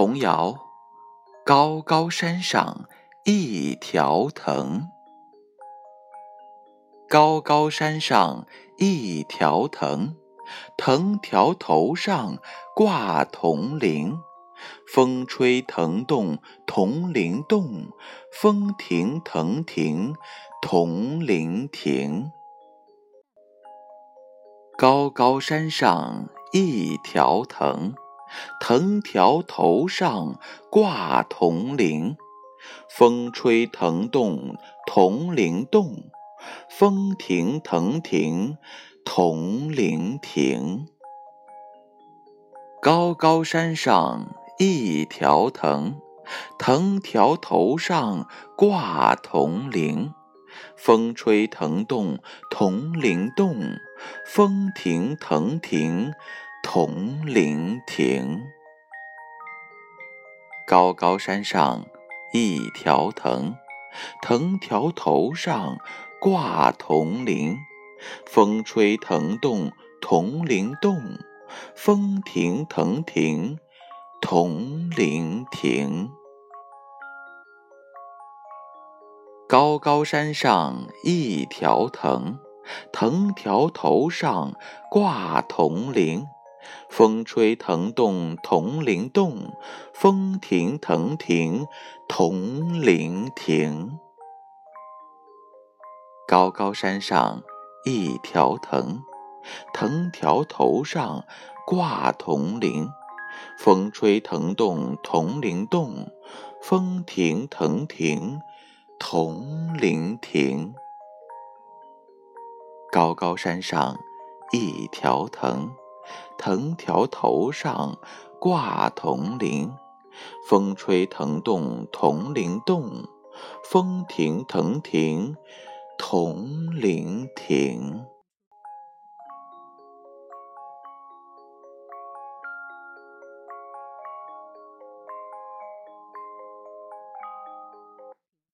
童谣：高高山上一条藤，高高山上一条藤，藤条头上挂铜铃。风吹藤动铜铃动，风停藤停铜铃停。高高山上一条藤，藤条头上挂铜铃。风吹藤动铜铃动，风停藤停铜铃停。高高山上一条藤，藤条头上挂铜铃。风吹藤动铜铃动。风停藤停，铜铃亭。高高山上一条藤，藤条头上挂铜铃。风吹藤动铜铃动，风停藤停，铜铃停。高高山上一条藤。藤条头上挂铜铃，风吹藤动铜铃动，风停藤停铜铃停。高高山上一条藤，藤条头上挂铜铃，风吹藤动铜铃动，风停藤停铜铃停。高高山上一条藤，藤条头上挂铜铃。风吹藤动铜铃动，风停藤停铜铃停。